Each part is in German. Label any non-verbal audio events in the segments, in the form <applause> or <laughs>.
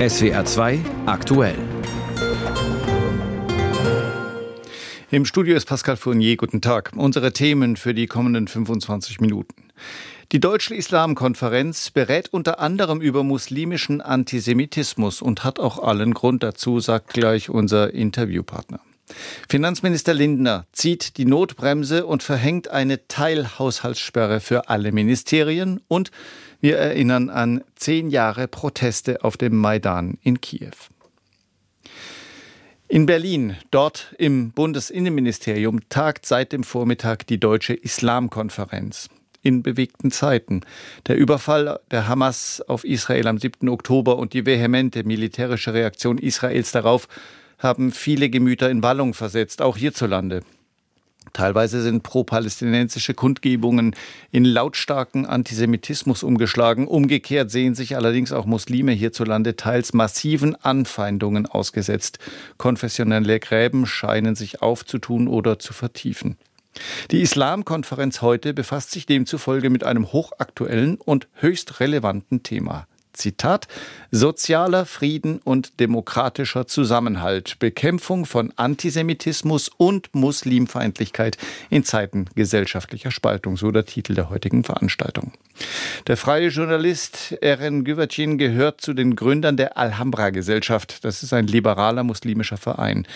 SWR 2 aktuell. Im Studio ist Pascal Fournier. Guten Tag. Unsere Themen für die kommenden 25 Minuten. Die Deutsche Islamkonferenz berät unter anderem über muslimischen Antisemitismus und hat auch allen Grund dazu, sagt gleich unser Interviewpartner. Finanzminister Lindner zieht die Notbremse und verhängt eine Teilhaushaltssperre für alle Ministerien und wir erinnern an zehn Jahre Proteste auf dem Maidan in Kiew. In Berlin, dort im Bundesinnenministerium, tagt seit dem Vormittag die Deutsche Islamkonferenz. In bewegten Zeiten. Der Überfall der Hamas auf Israel am 7. Oktober und die vehemente militärische Reaktion Israels darauf haben viele Gemüter in Wallung versetzt, auch hierzulande. Teilweise sind pro-palästinensische Kundgebungen in lautstarken Antisemitismus umgeschlagen. Umgekehrt sehen sich allerdings auch Muslime hierzulande teils massiven Anfeindungen ausgesetzt. Konfessionelle Gräben scheinen sich aufzutun oder zu vertiefen. Die Islamkonferenz heute befasst sich demzufolge mit einem hochaktuellen und höchst relevanten Thema. Zitat, sozialer Frieden und demokratischer Zusammenhalt, Bekämpfung von Antisemitismus und Muslimfeindlichkeit in Zeiten gesellschaftlicher Spaltung, so der Titel der heutigen Veranstaltung. Der freie Journalist Eren Güvercin gehört zu den Gründern der Alhambra-Gesellschaft. Das ist ein liberaler muslimischer Verein.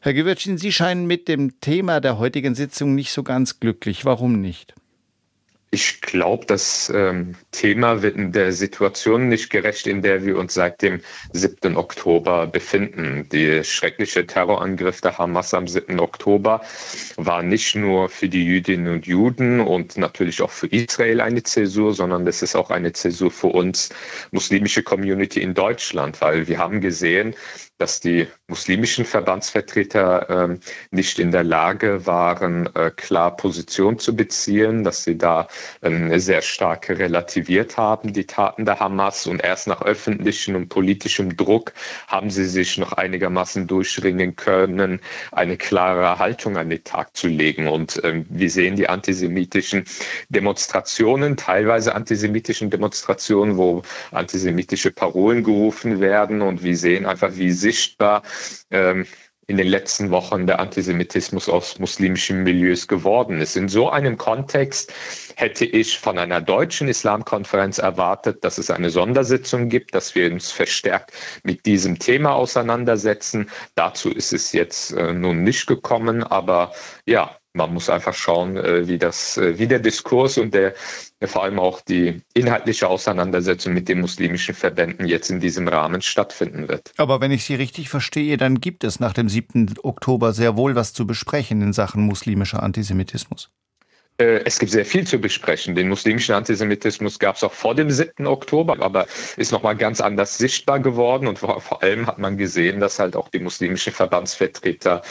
Herr Güvercin, Sie scheinen mit dem Thema der heutigen Sitzung nicht so ganz glücklich. Warum nicht? Ich glaube, das ähm, Thema wird in der Situation nicht gerecht, in der wir uns seit dem 7. Oktober befinden. Der schreckliche Terrorangriff der Hamas am 7. Oktober war nicht nur für die Jüdinnen und Juden und natürlich auch für Israel eine Zäsur, sondern das ist auch eine Zäsur für uns muslimische Community in Deutschland, weil wir haben gesehen, dass die muslimischen Verbandsvertreter äh, nicht in der Lage waren, äh, klar Position zu beziehen, dass sie da sehr stark relativiert haben, die Taten der Hamas. Und erst nach öffentlichem und politischem Druck haben sie sich noch einigermaßen durchringen können, eine klare Haltung an den Tag zu legen. Und ähm, wir sehen die antisemitischen Demonstrationen, teilweise antisemitischen Demonstrationen, wo antisemitische Parolen gerufen werden. Und wir sehen einfach, wie sichtbar ähm, in den letzten Wochen der Antisemitismus aus muslimischen Milieus geworden ist. In so einem Kontext hätte ich von einer deutschen Islamkonferenz erwartet, dass es eine Sondersitzung gibt, dass wir uns verstärkt mit diesem Thema auseinandersetzen. Dazu ist es jetzt äh, nun nicht gekommen, aber ja, man muss einfach schauen, äh, wie das, äh, wie der Diskurs und der vor allem auch die inhaltliche Auseinandersetzung mit den muslimischen Verbänden jetzt in diesem Rahmen stattfinden wird. Aber wenn ich Sie richtig verstehe, dann gibt es nach dem 7. Oktober sehr wohl was zu besprechen in Sachen muslimischer Antisemitismus. Äh, es gibt sehr viel zu besprechen. Den muslimischen Antisemitismus gab es auch vor dem 7. Oktober, aber ist nochmal ganz anders sichtbar geworden. Und vor, allem hat man gesehen, dass halt auch die muslimischen Verbandsvertreter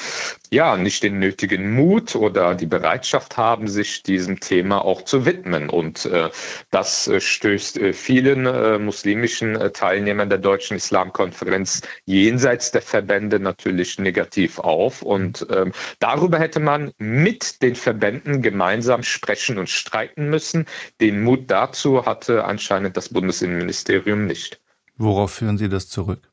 ja nicht den nötigen Mut oder die Bereitschaft haben, sich diesem Thema auch zu widmen. Und äh, das äh, stößt äh, vielen äh, muslimischen äh, Teilnehmern der Deutschen Islamkonferenz jenseits der Verbände natürlich negativ auf. Und ähm, darüber hätte man mit den Verbänden gemeinsam gemeinsam sprechen und streiten müssen. Den Mut dazu hatte anscheinend das Bundesinnenministerium nicht. Worauf führen Sie das zurück?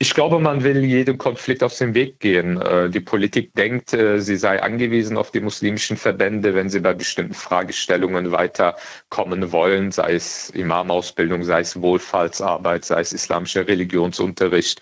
Ich glaube, man will jedem Konflikt aus dem Weg gehen. Äh, die Politik denkt, äh, sie sei angewiesen auf die muslimischen Verbände, wenn sie bei bestimmten Fragestellungen weiterkommen wollen, sei es Imamausbildung, sei es Wohlfahrtsarbeit, sei es islamischer Religionsunterricht.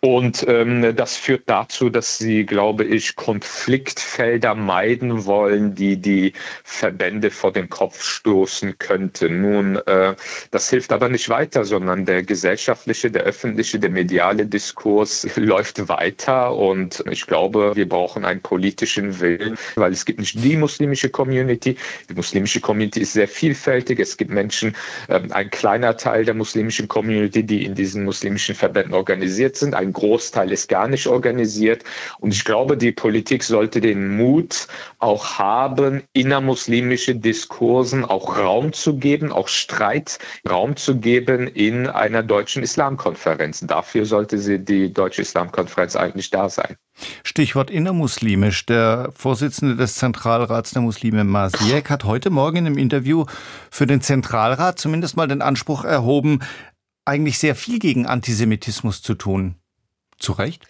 Und ähm, das führt dazu, dass sie, glaube ich, Konfliktfelder meiden wollen, die die Verbände vor den Kopf stoßen könnten. Nun, äh, das hilft aber nicht weiter, sondern der gesellschaftliche, der öffentliche, der mediale Diskurs <laughs> läuft weiter und ich glaube, wir brauchen einen politischen Willen, weil es gibt nicht die muslimische Community. Die muslimische Community ist sehr vielfältig. Es gibt Menschen, ähm, ein kleiner Teil der muslimischen Community, die in diesen muslimischen Verbänden organisiert sind. Ein Großteil ist gar nicht organisiert. Und ich glaube, die Politik sollte den Mut auch haben, innermuslimische Diskursen auch Raum zu geben, auch Streit Raum zu geben in einer deutschen Islamkonferenz. Dafür dafür sollte sie die Deutsche Islamkonferenz eigentlich da sein. Stichwort innermuslimisch. Der Vorsitzende des Zentralrats der Muslime Masiek hat heute Morgen einem Interview für den Zentralrat zumindest mal den Anspruch erhoben, eigentlich sehr viel gegen Antisemitismus zu tun. Zu Recht?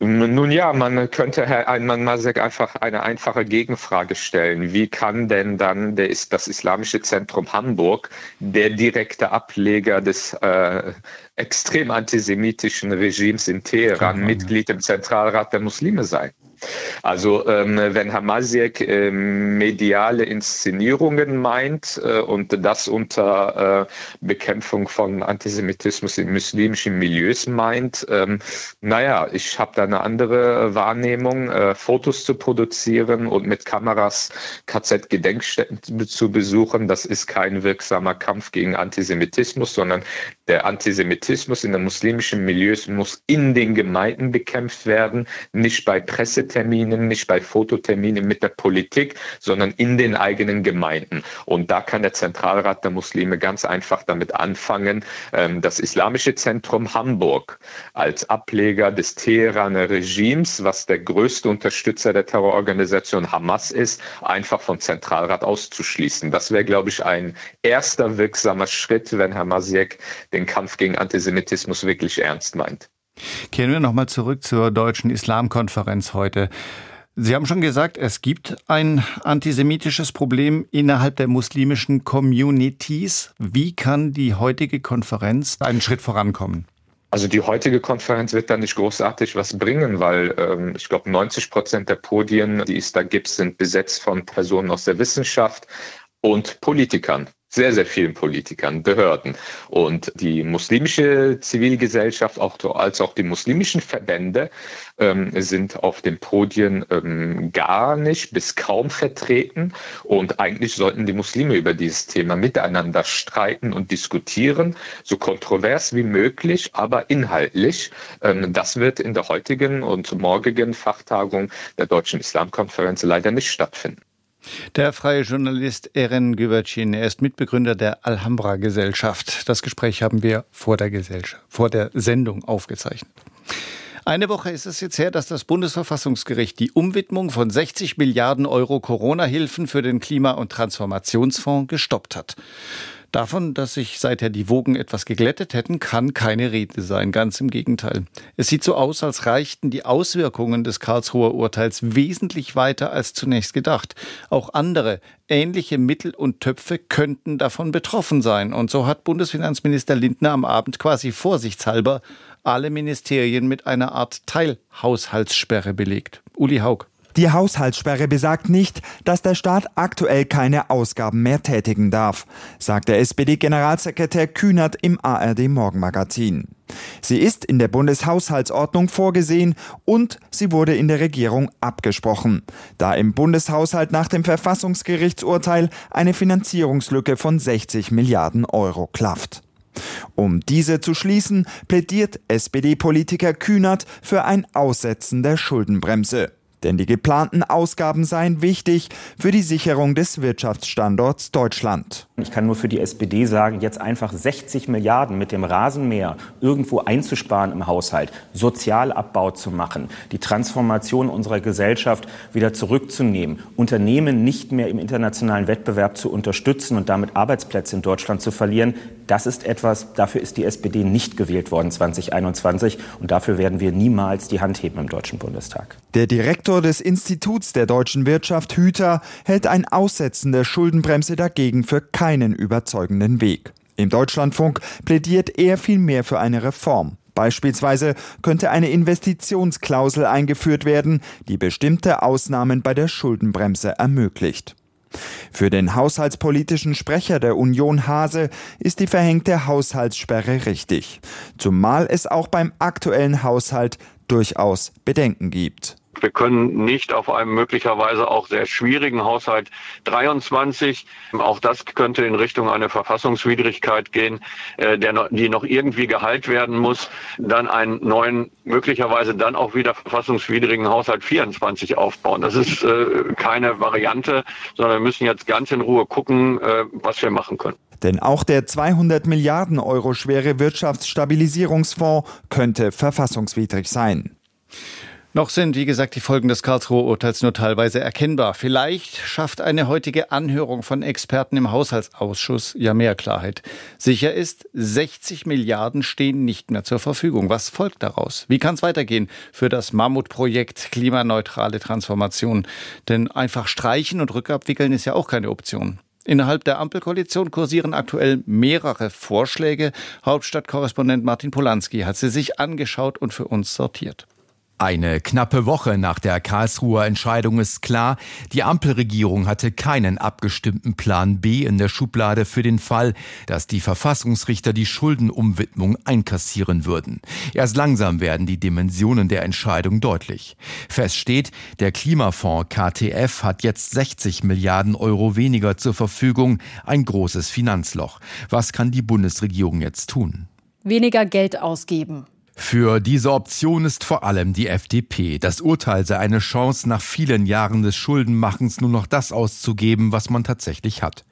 Nun ja, man könnte Herr Einmann Masek einfach eine einfache Gegenfrage stellen. Wie kann denn dann der, das Islamische Zentrum Hamburg, der direkte Ableger des äh, extrem antisemitischen Regimes in Teheran, Mitglied im Zentralrat der Muslime sein? Also ähm, wenn Hamasiek äh, mediale Inszenierungen meint äh, und das unter äh, Bekämpfung von Antisemitismus in muslimischen Milieus meint, ähm, naja, ich habe da eine andere Wahrnehmung, äh, Fotos zu produzieren und mit Kameras KZ-Gedenkstätten zu besuchen, das ist kein wirksamer Kampf gegen Antisemitismus, sondern der Antisemitismus in den muslimischen Milieus muss in den Gemeinden bekämpft werden, nicht bei Presseterminen, nicht bei Fototerminen mit der Politik, sondern in den eigenen Gemeinden. Und da kann der Zentralrat der Muslime ganz einfach damit anfangen, ähm, das Islamische Zentrum Hamburg als Ableger des Teheraner Regimes, was der größte Unterstützer der Terrororganisation Hamas ist, einfach vom Zentralrat auszuschließen. Das wäre, glaube ich, ein erster wirksamer Schritt, wenn Herr Masiek den Kampf gegen Antisemitismus wirklich ernst meint. Kehren wir nochmal zurück zur deutschen Islamkonferenz heute. Sie haben schon gesagt, es gibt ein antisemitisches Problem innerhalb der muslimischen Communities. Wie kann die heutige Konferenz einen Schritt vorankommen? Also die heutige Konferenz wird da nicht großartig was bringen, weil ähm, ich glaube 90 Prozent der Podien, die es da gibt, sind besetzt von Personen aus der Wissenschaft und Politikern sehr, sehr vielen Politikern, Behörden. Und die muslimische Zivilgesellschaft, auch, als auch die muslimischen Verbände ähm, sind auf den Podien ähm, gar nicht bis kaum vertreten. Und eigentlich sollten die Muslime über dieses Thema miteinander streiten und diskutieren, so kontrovers wie möglich, aber inhaltlich. Ähm, das wird in der heutigen und morgigen Fachtagung der Deutschen Islamkonferenz leider nicht stattfinden. Der freie Journalist Eren Güvercin, er ist Mitbegründer der Alhambra Gesellschaft. Das Gespräch haben wir vor der Gesellschaft, vor der Sendung aufgezeichnet. Eine Woche ist es jetzt her, dass das Bundesverfassungsgericht die Umwidmung von 60 Milliarden Euro Corona-Hilfen für den Klima- und Transformationsfonds gestoppt hat. Davon, dass sich seither die Wogen etwas geglättet hätten, kann keine Rede sein. Ganz im Gegenteil. Es sieht so aus, als reichten die Auswirkungen des Karlsruher Urteils wesentlich weiter als zunächst gedacht. Auch andere ähnliche Mittel und Töpfe könnten davon betroffen sein. Und so hat Bundesfinanzminister Lindner am Abend quasi vorsichtshalber alle Ministerien mit einer Art Teilhaushaltssperre belegt. Uli Haug. Die Haushaltssperre besagt nicht, dass der Staat aktuell keine Ausgaben mehr tätigen darf, sagt der SPD-Generalsekretär Kühnert im ARD Morgenmagazin. Sie ist in der Bundeshaushaltsordnung vorgesehen und sie wurde in der Regierung abgesprochen, da im Bundeshaushalt nach dem Verfassungsgerichtsurteil eine Finanzierungslücke von 60 Milliarden Euro klafft. Um diese zu schließen, plädiert SPD-Politiker Kühnert für ein Aussetzen der Schuldenbremse. Denn die geplanten Ausgaben seien wichtig für die Sicherung des Wirtschaftsstandorts Deutschland. Ich kann nur für die SPD sagen, jetzt einfach 60 Milliarden mit dem Rasenmäher irgendwo einzusparen im Haushalt, Sozialabbau zu machen, die Transformation unserer Gesellschaft wieder zurückzunehmen, Unternehmen nicht mehr im internationalen Wettbewerb zu unterstützen und damit Arbeitsplätze in Deutschland zu verlieren, das ist etwas, dafür ist die SPD nicht gewählt worden 2021 und dafür werden wir niemals die Hand heben im Deutschen Bundestag. Der Direktor des Instituts der deutschen Wirtschaft Hüter hält ein Aussetzen der Schuldenbremse dagegen für keinen überzeugenden Weg. Im Deutschlandfunk plädiert er vielmehr für eine Reform. Beispielsweise könnte eine Investitionsklausel eingeführt werden, die bestimmte Ausnahmen bei der Schuldenbremse ermöglicht. Für den haushaltspolitischen Sprecher der Union Hase ist die verhängte Haushaltssperre richtig, zumal es auch beim aktuellen Haushalt durchaus Bedenken gibt. Wir können nicht auf einem möglicherweise auch sehr schwierigen Haushalt 23, auch das könnte in Richtung einer Verfassungswidrigkeit gehen, äh, der, die noch irgendwie geheilt werden muss, dann einen neuen, möglicherweise dann auch wieder verfassungswidrigen Haushalt 24 aufbauen. Das ist äh, keine Variante, sondern wir müssen jetzt ganz in Ruhe gucken, äh, was wir machen können. Denn auch der 200 Milliarden Euro schwere Wirtschaftsstabilisierungsfonds könnte verfassungswidrig sein. Noch sind, wie gesagt, die Folgen des Karlsruher Urteils nur teilweise erkennbar. Vielleicht schafft eine heutige Anhörung von Experten im Haushaltsausschuss ja mehr Klarheit. Sicher ist, 60 Milliarden stehen nicht mehr zur Verfügung. Was folgt daraus? Wie kann es weitergehen für das Mammutprojekt klimaneutrale Transformation? Denn einfach streichen und rückabwickeln ist ja auch keine Option. Innerhalb der Ampelkoalition kursieren aktuell mehrere Vorschläge. Hauptstadtkorrespondent Martin Polanski hat sie sich angeschaut und für uns sortiert. Eine knappe Woche nach der Karlsruher Entscheidung ist klar, die Ampelregierung hatte keinen abgestimmten Plan B in der Schublade für den Fall, dass die Verfassungsrichter die Schuldenumwidmung einkassieren würden. Erst langsam werden die Dimensionen der Entscheidung deutlich. Fest steht, der Klimafonds KTF hat jetzt 60 Milliarden Euro weniger zur Verfügung, ein großes Finanzloch. Was kann die Bundesregierung jetzt tun? Weniger Geld ausgeben. Für diese Option ist vor allem die FDP. Das Urteil sei eine Chance, nach vielen Jahren des Schuldenmachens nur noch das auszugeben, was man tatsächlich hat.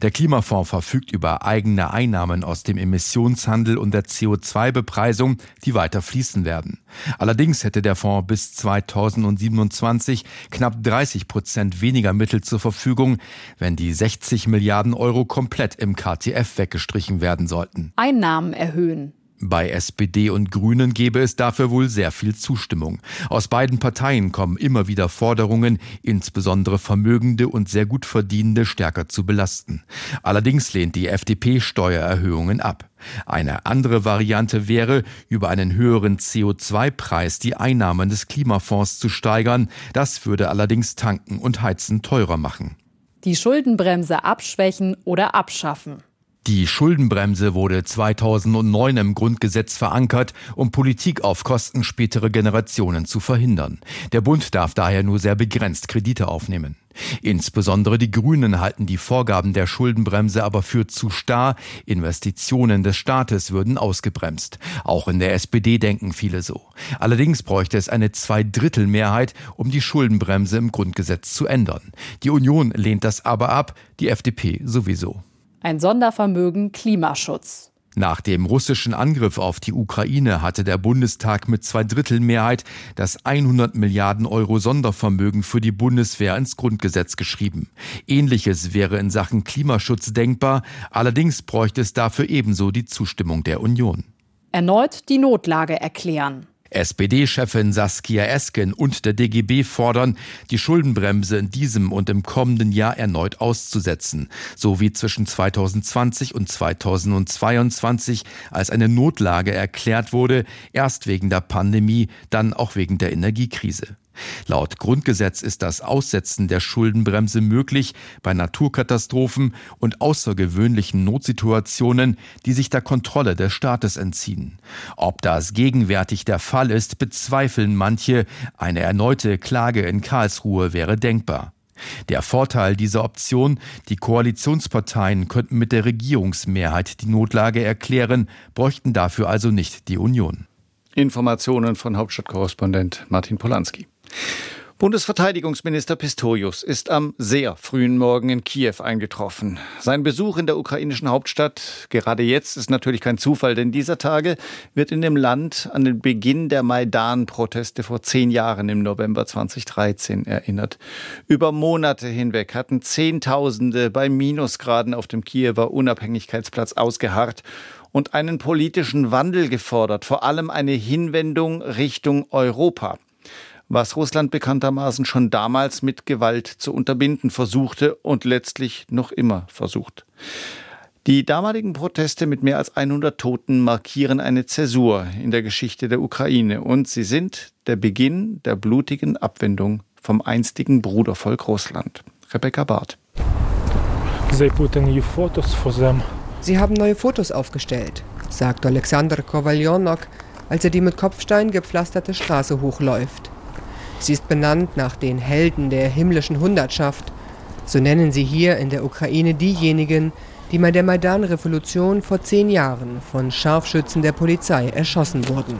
Der Klimafonds verfügt über eigene Einnahmen aus dem Emissionshandel und der CO2-Bepreisung, die weiter fließen werden. Allerdings hätte der Fonds bis 2027 knapp 30 Prozent weniger Mittel zur Verfügung, wenn die 60 Milliarden Euro komplett im KTF weggestrichen werden sollten. Einnahmen erhöhen. Bei SPD und Grünen gäbe es dafür wohl sehr viel Zustimmung. Aus beiden Parteien kommen immer wieder Forderungen, insbesondere Vermögende und sehr gut Verdienende stärker zu belasten. Allerdings lehnt die FDP Steuererhöhungen ab. Eine andere Variante wäre, über einen höheren CO2-Preis die Einnahmen des Klimafonds zu steigern. Das würde allerdings Tanken und Heizen teurer machen. Die Schuldenbremse abschwächen oder abschaffen. Die Schuldenbremse wurde 2009 im Grundgesetz verankert, um Politik auf Kosten späterer Generationen zu verhindern. Der Bund darf daher nur sehr begrenzt Kredite aufnehmen. Insbesondere die Grünen halten die Vorgaben der Schuldenbremse aber für zu starr. Investitionen des Staates würden ausgebremst. Auch in der SPD denken viele so. Allerdings bräuchte es eine Zweidrittelmehrheit, um die Schuldenbremse im Grundgesetz zu ändern. Die Union lehnt das aber ab, die FDP sowieso. Ein Sondervermögen Klimaschutz. Nach dem russischen Angriff auf die Ukraine hatte der Bundestag mit Zweidrittelmehrheit das 100 Milliarden Euro Sondervermögen für die Bundeswehr ins Grundgesetz geschrieben. Ähnliches wäre in Sachen Klimaschutz denkbar, allerdings bräuchte es dafür ebenso die Zustimmung der Union. Erneut die Notlage erklären. SPD-Chefin Saskia Esken und der DGB fordern, die Schuldenbremse in diesem und im kommenden Jahr erneut auszusetzen, sowie zwischen 2020 und 2022 als eine Notlage erklärt wurde, erst wegen der Pandemie, dann auch wegen der Energiekrise. Laut Grundgesetz ist das Aussetzen der Schuldenbremse möglich bei Naturkatastrophen und außergewöhnlichen Notsituationen, die sich der Kontrolle des Staates entziehen. Ob das gegenwärtig der Fall ist, bezweifeln manche. Eine erneute Klage in Karlsruhe wäre denkbar. Der Vorteil dieser Option, die Koalitionsparteien könnten mit der Regierungsmehrheit die Notlage erklären, bräuchten dafür also nicht die Union. Informationen von Hauptstadtkorrespondent Martin Polanski. Bundesverteidigungsminister Pistorius ist am sehr frühen Morgen in Kiew eingetroffen. Sein Besuch in der ukrainischen Hauptstadt, gerade jetzt, ist natürlich kein Zufall, denn dieser Tage wird in dem Land an den Beginn der Maidan-Proteste vor zehn Jahren im November 2013 erinnert. Über Monate hinweg hatten Zehntausende bei Minusgraden auf dem Kiewer Unabhängigkeitsplatz ausgeharrt und einen politischen Wandel gefordert, vor allem eine Hinwendung Richtung Europa was Russland bekanntermaßen schon damals mit Gewalt zu unterbinden versuchte und letztlich noch immer versucht. Die damaligen Proteste mit mehr als 100 Toten markieren eine Zäsur in der Geschichte der Ukraine und sie sind der Beginn der blutigen Abwendung vom einstigen Brudervolk Russland. Rebecca Barth. Sie haben neue Fotos aufgestellt, sagt Alexander Kowaljonok, als er die mit Kopfstein gepflasterte Straße hochläuft. Sie ist benannt nach den Helden der himmlischen Hundertschaft. So nennen sie hier in der Ukraine diejenigen, die bei der Maidan-Revolution vor zehn Jahren von Scharfschützen der Polizei erschossen wurden.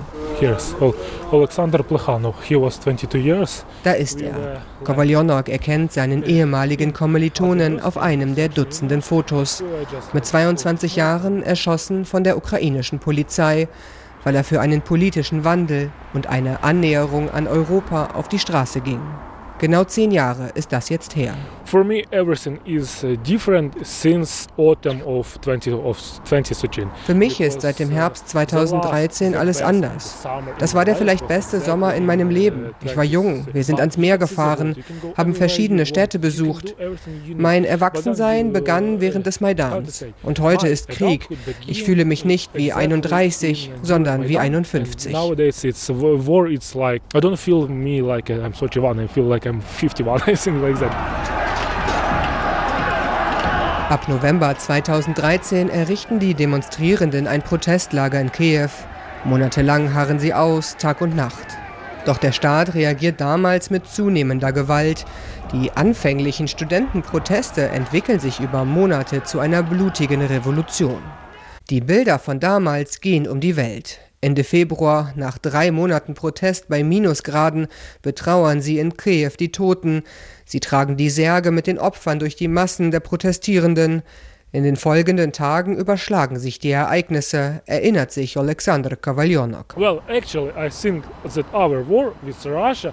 Da ist er. Kowaljonok erkennt seinen ehemaligen Kommilitonen auf einem der Dutzenden Fotos. Mit 22 Jahren erschossen von der ukrainischen Polizei weil er für einen politischen Wandel und eine Annäherung an Europa auf die Straße ging. Genau zehn Jahre ist das jetzt her. For me, everything is uh, different since autumn of 20 of 2013. Für mich ist seit dem Herbst 2013 alles anders. Das war der vielleicht beste Sommer in meinem Leben. Ich war jung, wir sind ans Meer gefahren, haben verschiedene Städte besucht. Mein Erwachsensein begann während des Maidans. Und heute ist Krieg. Ich fühle mich nicht wie 31, sondern wie 51. Nowadays it's war. It's like I don't feel me like I'm 31. I feel like I'm 51. I think like that. Ab November 2013 errichten die Demonstrierenden ein Protestlager in Kiew. Monatelang harren sie aus, Tag und Nacht. Doch der Staat reagiert damals mit zunehmender Gewalt. Die anfänglichen Studentenproteste entwickeln sich über Monate zu einer blutigen Revolution. Die Bilder von damals gehen um die Welt. Ende Februar, nach drei Monaten Protest bei Minusgraden, betrauern sie in Kiew die Toten. Sie tragen die Särge mit den Opfern durch die Massen der Protestierenden. In den folgenden Tagen überschlagen sich die Ereignisse, erinnert sich Alexander Kovalyonok.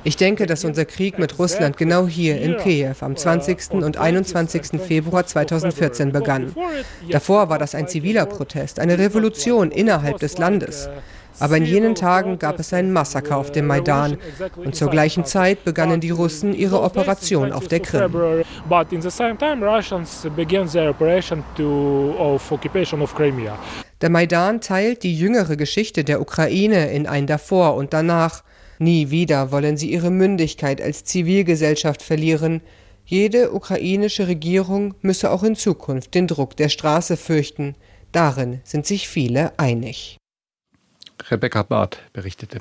Ich denke, dass unser Krieg mit Russland genau hier in Kiew am 20. und 21. Februar 2014 begann. Davor war das ein ziviler Protest, eine Revolution innerhalb des Landes. Aber in jenen Tagen gab es ein Massaker auf dem Maidan und zur gleichen Zeit begannen die Russen ihre Operation auf der Krim. Der Maidan teilt die jüngere Geschichte der Ukraine in ein davor und danach. Nie wieder wollen sie ihre Mündigkeit als Zivilgesellschaft verlieren. Jede ukrainische Regierung müsse auch in Zukunft den Druck der Straße fürchten. Darin sind sich viele einig. Rebecca Barth berichtete.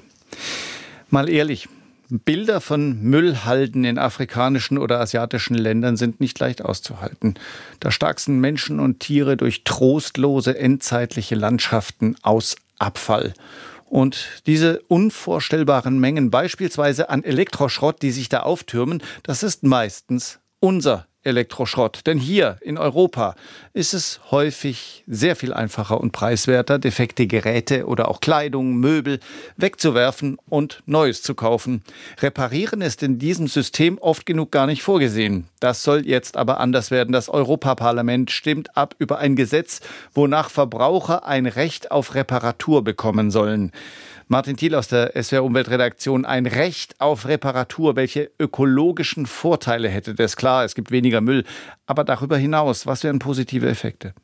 Mal ehrlich, Bilder von Müllhalden in afrikanischen oder asiatischen Ländern sind nicht leicht auszuhalten. Da starksten Menschen und Tiere durch trostlose endzeitliche Landschaften aus Abfall. Und diese unvorstellbaren Mengen beispielsweise an Elektroschrott, die sich da auftürmen, das ist meistens unser Elektroschrott. Denn hier in Europa ist es häufig sehr viel einfacher und preiswerter, defekte Geräte oder auch Kleidung, Möbel wegzuwerfen und Neues zu kaufen. Reparieren ist in diesem System oft genug gar nicht vorgesehen. Das soll jetzt aber anders werden. Das Europaparlament stimmt ab über ein Gesetz, wonach Verbraucher ein Recht auf Reparatur bekommen sollen. Martin Thiel aus der SWR Umweltredaktion. Ein Recht auf Reparatur. Welche ökologischen Vorteile hätte das? Klar, es gibt weniger Müll. Aber darüber hinaus, was wären positive Effekte?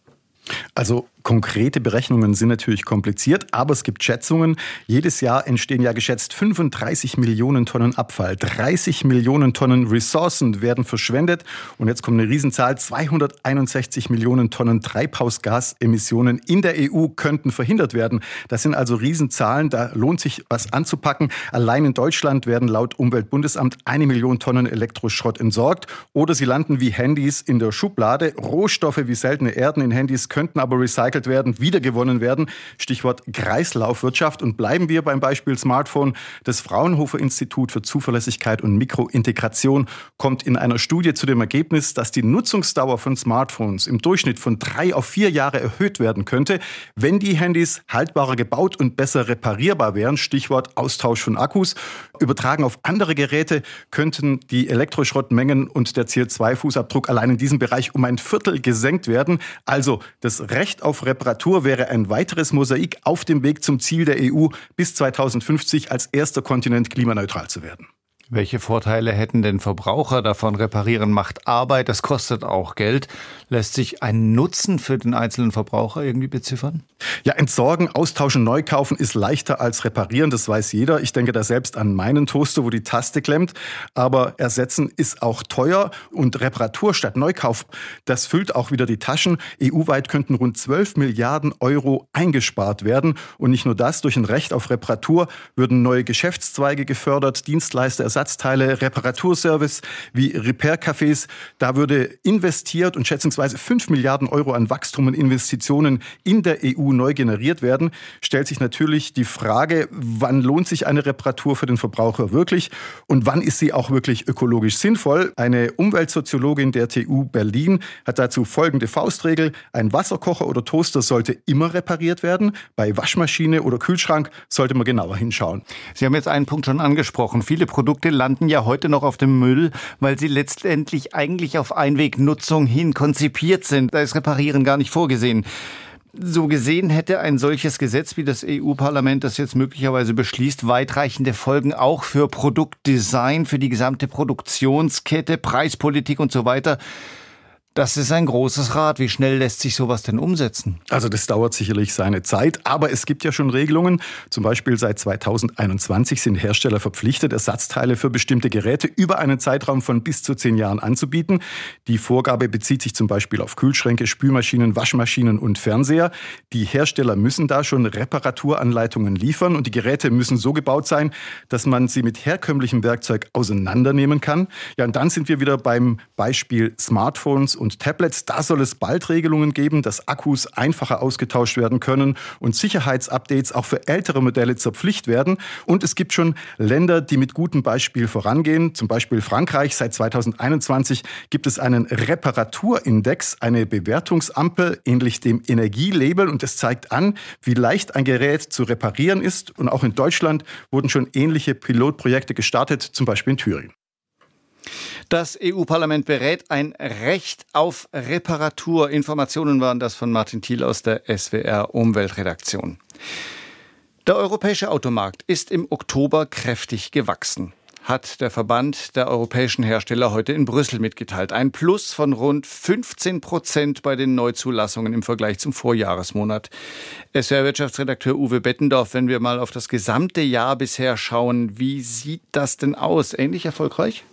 Also konkrete Berechnungen sind natürlich kompliziert, aber es gibt Schätzungen. Jedes Jahr entstehen ja geschätzt 35 Millionen Tonnen Abfall. 30 Millionen Tonnen Ressourcen werden verschwendet. Und jetzt kommt eine Riesenzahl. 261 Millionen Tonnen Treibhausgasemissionen in der EU könnten verhindert werden. Das sind also Riesenzahlen. Da lohnt sich was anzupacken. Allein in Deutschland werden laut Umweltbundesamt eine Million Tonnen Elektroschrott entsorgt. Oder sie landen wie Handys in der Schublade. Rohstoffe wie seltene Erden in Handys könnten aber recycelt werden, wiedergewonnen werden. Stichwort Kreislaufwirtschaft. Und bleiben wir beim Beispiel Smartphone. Das Fraunhofer Institut für Zuverlässigkeit und Mikrointegration kommt in einer Studie zu dem Ergebnis, dass die Nutzungsdauer von Smartphones im Durchschnitt von drei auf vier Jahre erhöht werden könnte, wenn die Handys haltbarer gebaut und besser reparierbar wären. Stichwort Austausch von Akkus. Übertragen auf andere Geräte könnten die Elektroschrottmengen und der CO2-Fußabdruck allein in diesem Bereich um ein Viertel gesenkt werden. Also das Recht auf Reparatur wäre ein weiteres Mosaik auf dem Weg zum Ziel der EU, bis 2050 als erster Kontinent klimaneutral zu werden. Welche Vorteile hätten denn Verbraucher davon? Reparieren macht Arbeit, das kostet auch Geld. Lässt sich ein Nutzen für den einzelnen Verbraucher irgendwie beziffern? Ja, entsorgen, austauschen, neu kaufen ist leichter als reparieren, das weiß jeder. Ich denke da selbst an meinen Toaster, wo die Taste klemmt. Aber ersetzen ist auch teuer und Reparatur statt Neukauf, das füllt auch wieder die Taschen. EU-weit könnten rund 12 Milliarden Euro eingespart werden. Und nicht nur das, durch ein Recht auf Reparatur würden neue Geschäftszweige gefördert, Dienstleister, Ersatzteile, Reparaturservice wie Repair-Cafés. Da würde investiert und schätzungsweise 5 Milliarden Euro an Wachstum und Investitionen in der EU neu generiert werden. Stellt sich natürlich die Frage, wann lohnt sich eine Reparatur für den Verbraucher wirklich und wann ist sie auch wirklich ökologisch sinnvoll? Eine Umweltsoziologin der TU Berlin hat dazu folgende Faustregel. Ein Wasserkocher oder Toaster sollte immer repariert werden. Bei Waschmaschine oder Kühlschrank sollte man genauer hinschauen. Sie haben jetzt einen Punkt schon angesprochen. Viele Produkte landen ja heute noch auf dem Müll, weil sie letztendlich eigentlich auf Einwegnutzung hin konzipiert sind. Da ist Reparieren gar nicht vorgesehen. So gesehen hätte ein solches Gesetz, wie das EU-Parlament das jetzt möglicherweise beschließt, weitreichende Folgen auch für Produktdesign, für die gesamte Produktionskette, Preispolitik und so weiter. Das ist ein großes Rad. Wie schnell lässt sich sowas denn umsetzen? Also das dauert sicherlich seine Zeit, aber es gibt ja schon Regelungen. Zum Beispiel seit 2021 sind Hersteller verpflichtet, Ersatzteile für bestimmte Geräte über einen Zeitraum von bis zu zehn Jahren anzubieten. Die Vorgabe bezieht sich zum Beispiel auf Kühlschränke, Spülmaschinen, Waschmaschinen und Fernseher. Die Hersteller müssen da schon Reparaturanleitungen liefern und die Geräte müssen so gebaut sein, dass man sie mit herkömmlichem Werkzeug auseinandernehmen kann. Ja, und dann sind wir wieder beim Beispiel Smartphones und Tablets. Da soll es bald Regelungen geben, dass Akkus einfacher ausgetauscht werden können und Sicherheitsupdates auch für ältere Modelle zur Pflicht werden. Und es gibt schon Länder, die mit gutem Beispiel vorangehen. Zum Beispiel Frankreich. Seit 2021 gibt es einen Reparaturindex, eine Bewertungsampel ähnlich dem Energielabel. Und es zeigt an, wie leicht ein Gerät zu reparieren ist. Und auch in Deutschland wurden schon ähnliche Pilotprojekte gestartet, zum Beispiel in Thüringen. Das EU-Parlament berät ein Recht auf Reparatur. Informationen waren das von Martin Thiel aus der SWR Umweltredaktion. Der europäische Automarkt ist im Oktober kräftig gewachsen hat der Verband der europäischen Hersteller heute in Brüssel mitgeteilt. Ein Plus von rund 15 Prozent bei den Neuzulassungen im Vergleich zum Vorjahresmonat. SWR-Wirtschaftsredakteur Uwe Bettendorf, wenn wir mal auf das gesamte Jahr bisher schauen, wie sieht das denn aus? Ähnlich erfolgreich?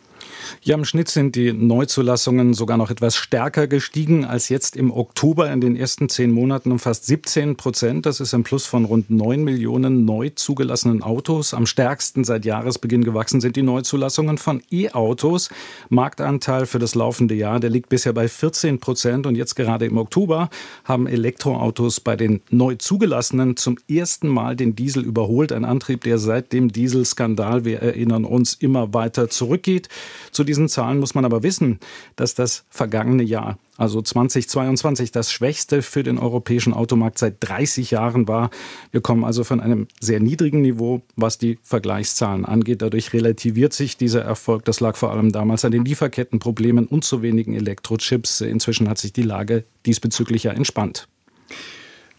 Ja, im Schnitt sind die Neuzulassungen sogar noch etwas stärker gestiegen als jetzt im Oktober in den ersten zehn Monaten um fast 17 Prozent. Das ist ein Plus von rund 9 Millionen neu zugelassenen Autos. Am stärksten seit Jahresbeginn gewachsen sind die Neuzulassungen von E-Autos. Marktanteil für das laufende Jahr, der liegt bisher bei 14 Prozent. Und jetzt gerade im Oktober haben Elektroautos bei den neu zugelassenen zum ersten Mal den Diesel überholt. Ein Antrieb, der seit dem Dieselskandal, wir erinnern uns, immer weiter zurückgeht. Zu diesen Zahlen muss man aber wissen, dass das vergangene Jahr, also 2022, das schwächste für den europäischen Automarkt seit 30 Jahren war. Wir kommen also von einem sehr niedrigen Niveau, was die Vergleichszahlen angeht. Dadurch relativiert sich dieser Erfolg. Das lag vor allem damals an den Lieferkettenproblemen und zu wenigen Elektrochips. Inzwischen hat sich die Lage diesbezüglich ja entspannt.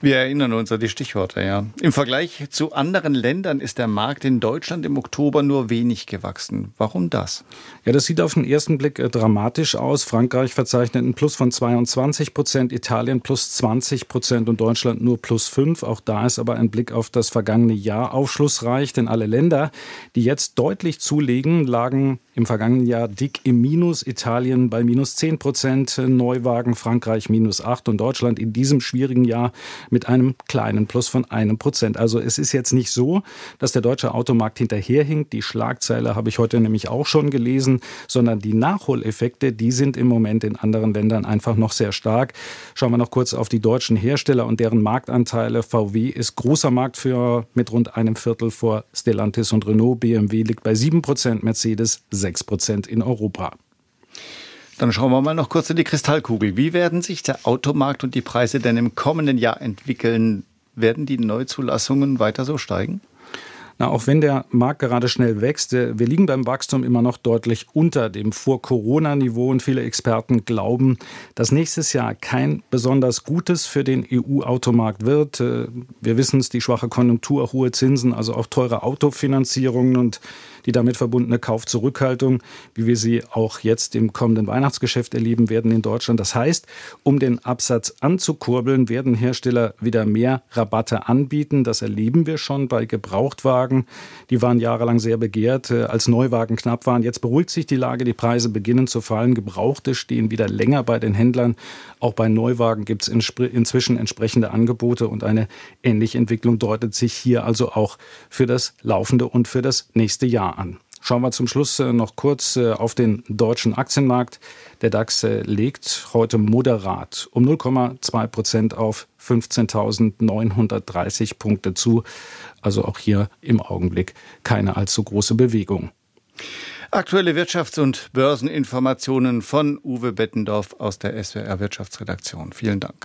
Wir erinnern uns an die Stichworte, ja. Im Vergleich zu anderen Ländern ist der Markt in Deutschland im Oktober nur wenig gewachsen. Warum das? Ja, das sieht auf den ersten Blick äh, dramatisch aus. Frankreich verzeichnet einen Plus von 22 Prozent, Italien plus 20 Prozent und Deutschland nur plus 5. Auch da ist aber ein Blick auf das vergangene Jahr aufschlussreich, denn alle Länder, die jetzt deutlich zulegen, lagen im vergangenen Jahr dick im Minus. Italien bei minus 10 Prozent, Neuwagen, Frankreich minus 8 und Deutschland in diesem schwierigen Jahr mit einem kleinen Plus von einem Prozent. Also es ist jetzt nicht so, dass der deutsche Automarkt hinterherhinkt. Die Schlagzeile habe ich heute nämlich auch schon gelesen, sondern die Nachholeffekte, die sind im Moment in anderen Ländern einfach noch sehr stark. Schauen wir noch kurz auf die deutschen Hersteller und deren Marktanteile. VW ist großer Marktführer mit rund einem Viertel vor Stellantis und Renault. BMW liegt bei 7 Prozent, Mercedes 6 Prozent in Europa. Dann schauen wir mal noch kurz in die Kristallkugel. Wie werden sich der Automarkt und die Preise denn im kommenden Jahr entwickeln? Werden die Neuzulassungen weiter so steigen? Na, auch wenn der Markt gerade schnell wächst, äh, wir liegen beim Wachstum immer noch deutlich unter dem Vor-Corona-Niveau und viele Experten glauben, dass nächstes Jahr kein besonders gutes für den EU-Automarkt wird. Äh, wir wissen es, die schwache Konjunktur, hohe Zinsen, also auch teure Autofinanzierungen und die damit verbundene Kaufzurückhaltung, wie wir sie auch jetzt im kommenden Weihnachtsgeschäft erleben werden in Deutschland. Das heißt, um den Absatz anzukurbeln, werden Hersteller wieder mehr Rabatte anbieten. Das erleben wir schon bei Gebrauchtwagen. Die waren jahrelang sehr begehrt, äh, als Neuwagen knapp waren. Jetzt beruhigt sich die Lage, die Preise beginnen zu fallen. Gebrauchte stehen wieder länger bei den Händlern. Auch bei Neuwagen gibt es inzwischen entsprechende Angebote und eine ähnliche Entwicklung deutet sich hier also auch für das laufende und für das nächste Jahr an. Schauen wir zum Schluss äh, noch kurz äh, auf den deutschen Aktienmarkt. Der DAX äh, legt heute moderat um 0,2 Prozent auf 15.930 Punkte zu. Also auch hier im Augenblick keine allzu große Bewegung. Aktuelle Wirtschafts- und Börseninformationen von Uwe Bettendorf aus der SWR Wirtschaftsredaktion. Vielen Dank.